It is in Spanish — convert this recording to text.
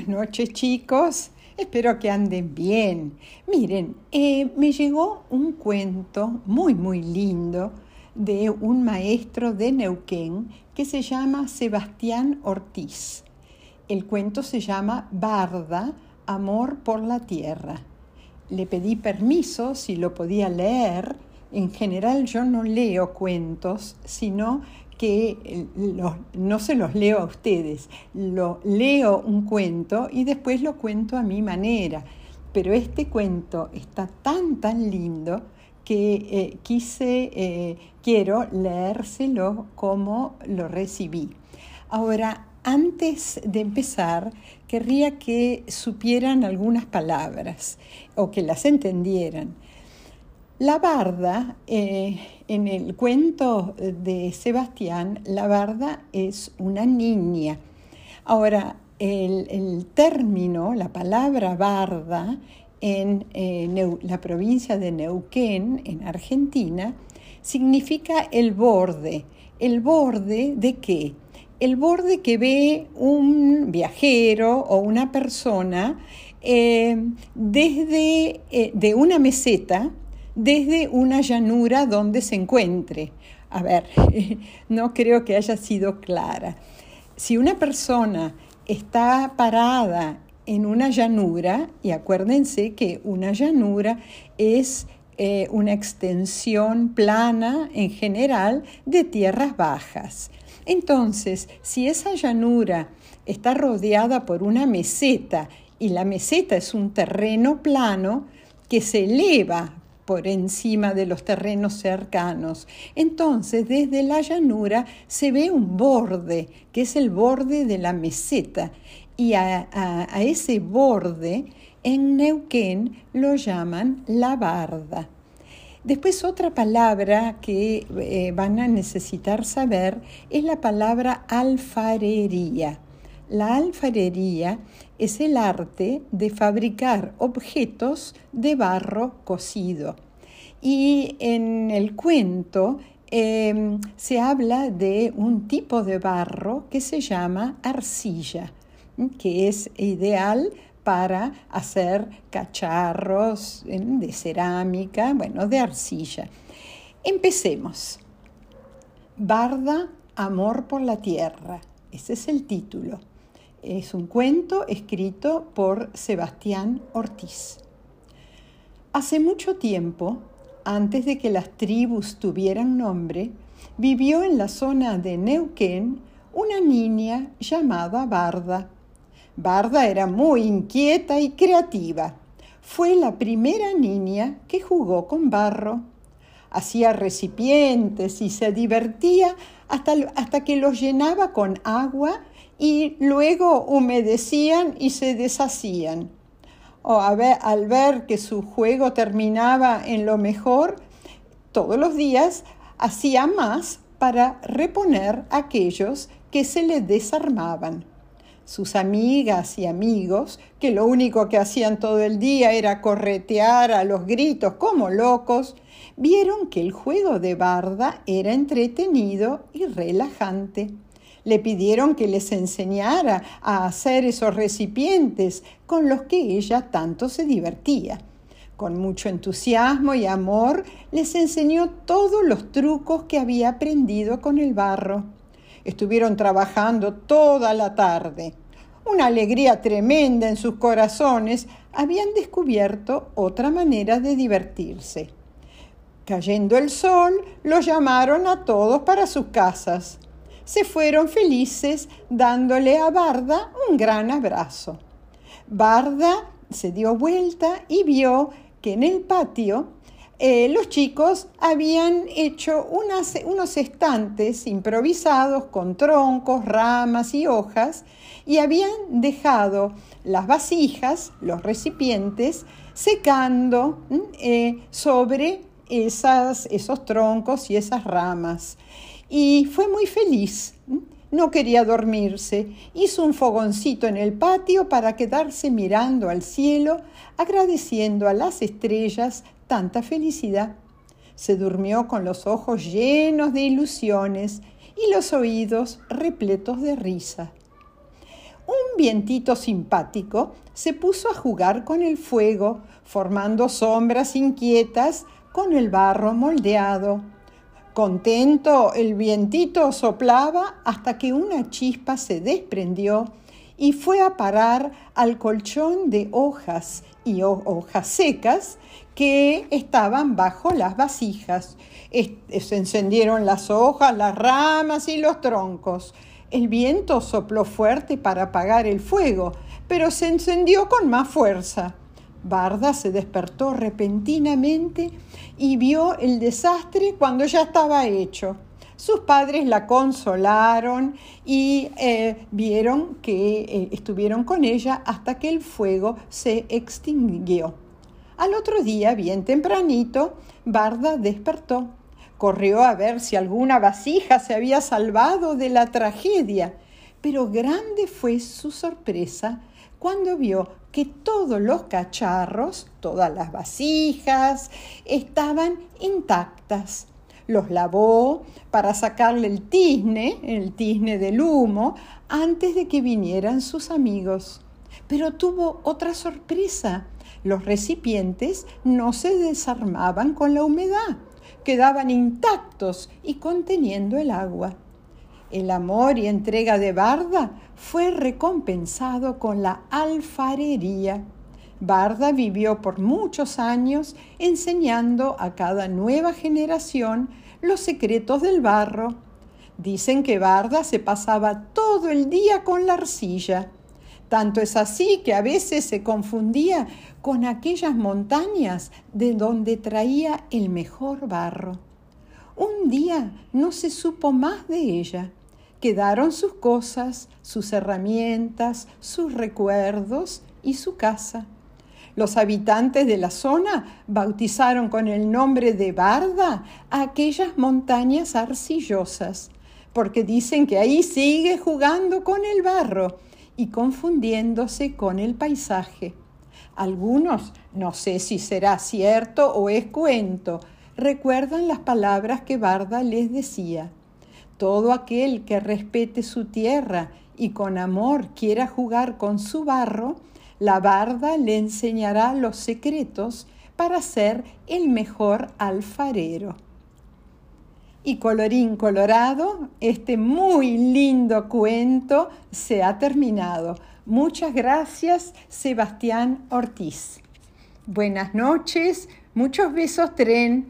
Buenas noches chicos, espero que anden bien. Miren, eh, me llegó un cuento muy muy lindo de un maestro de Neuquén que se llama Sebastián Ortiz. El cuento se llama Barda, Amor por la Tierra. Le pedí permiso si lo podía leer. En general yo no leo cuentos, sino que eh, no se los leo a ustedes, lo leo un cuento y después lo cuento a mi manera. Pero este cuento está tan, tan lindo que eh, quise, eh, quiero leérselo como lo recibí. Ahora, antes de empezar, querría que supieran algunas palabras o que las entendieran. La barda, eh, en el cuento de Sebastián, la barda es una niña. Ahora, el, término, la palabra barda, en eh, la provincia de Neuquén, en Argentina, significa el borde. ¿El borde de qué? El borde que ve un viajero o una persona eh, desde de una meseta, desde una llanura donde se encuentre. A ver, no creo que haya sido clara. Si una persona está parada en una llanura, y acuérdense que una llanura es eh, una extensión plana en general de tierras bajas. Entonces, si esa llanura está rodeada por una meseta y la meseta es un terreno plano que se eleva por encima de los terrenos cercanos. Entonces, desde la llanura se ve un borde, que es el borde de la meseta, y a, ese borde en Neuquén lo llaman la barda. Después otra palabra que eh, van a necesitar saber es la palabra alfarería. La alfarería es el arte de fabricar objetos de barro cocido. Y en el cuento em, se habla de un tipo de barro que se llama arcilla, que es ideal para hacer cacharros de cerámica, bueno, de arcilla. Empecemos. Barda, amor por la tierra. Ese es el título. Es un cuento escrito por Sebastián Ortiz. Hace mucho tiempo, antes de que las tribus tuvieran nombre, vivió en la zona de Neuquén una niña llamada Barda. Barda era muy inquieta y creativa. Fue la primera niña que jugó con barro. Hacía recipientes y se divertía hasta, hasta que los llenaba con agua y luego humedecían y se deshacían. O al ver que su juego terminaba en lo mejor, todos los días hacía más para reponer aquellos que se le desarmaban. Sus amigas y amigos, que lo único que hacían todo el día era corretear a los gritos como locos, vieron que el juego de barda era entretenido y relajante. Le pidieron que les enseñara a hacer esos recipientes con los que ella tanto se divertía. Con mucho entusiasmo y amor les enseñó todos los trucos que había aprendido con el barro. Estuvieron trabajando toda la tarde. Una alegría tremenda en sus corazones habían descubierto otra manera de divertirse. Cayendo el sol, los llamaron a todos para sus casas se fueron felices dándole a Barda un gran abrazo. Barda se dio vuelta y vio que en el patio eh, los chicos habían hecho unos estantes improvisados con troncos, ramas y hojas y habían dejado las vasijas, los recipientes, secando eh, sobre esos troncos y esas ramas y fue muy feliz. No quería dormirse. Hizo un fogoncito en el patio para quedarse mirando al cielo, agradeciendo a las estrellas tanta felicidad. Se durmió con los ojos llenos de ilusiones y los oídos repletos de risa. Un vientito simpático se puso a jugar con el fuego, formando sombras inquietas con el barro moldeado. Contento, el vientito soplaba hasta que una chispa se desprendió y fue a parar al colchón de hojas y hojas secas que estaban bajo las vasijas. se encendieron las hojas, las ramas y los troncos. El viento sopló fuerte para apagar el fuego, pero se encendió con más fuerza. Barda se despertó repentinamente y vio el desastre cuando ya estaba hecho. Sus padres la consolaron y eh, vieron que eh, estuvieron con ella hasta que el fuego se extinguió. Al otro día, bien tempranito, Barda despertó. Corrió a ver si alguna vasija se había salvado de la tragedia, pero grande fue su sorpresa cuando vio que todos los cacharros, todas las vasijas, estaban intactas. Los lavó para sacarle el tizne, el tizne del humo, antes de que vinieran sus amigos. Pero tuvo otra sorpresa. Los recipientes no se desarmaban con la humedad, quedaban intactos y conteniendo el agua. El amor y entrega de Barda fue recompensado con la alfarería. Barda vivió por muchos años enseñando a cada nueva generación los secretos del barro. Dicen que Barda se pasaba todo el día con la arcilla. Tanto es así que a veces se confundía con aquellas montañas de donde traía el mejor barro. Un día no se supo más de ella. Quedaron sus cosas, sus herramientas, sus recuerdos y su casa. Los habitantes de la zona bautizaron con el nombre de Barda a aquellas montañas arcillosas, porque dicen que ahí sigue jugando con el barro y confundiéndose con el paisaje. Algunos, no sé si será cierto o es cuento, recuerdan las palabras que Barda les decía. Todo aquel que respete su tierra y con amor quiera jugar con su barro, la barda le enseñará los secretos para ser el mejor alfarero. Y colorín colorado, este muy lindo cuento se ha terminado. Muchas gracias, Sebastián Ortiz. Buenas noches, muchos besos, tren.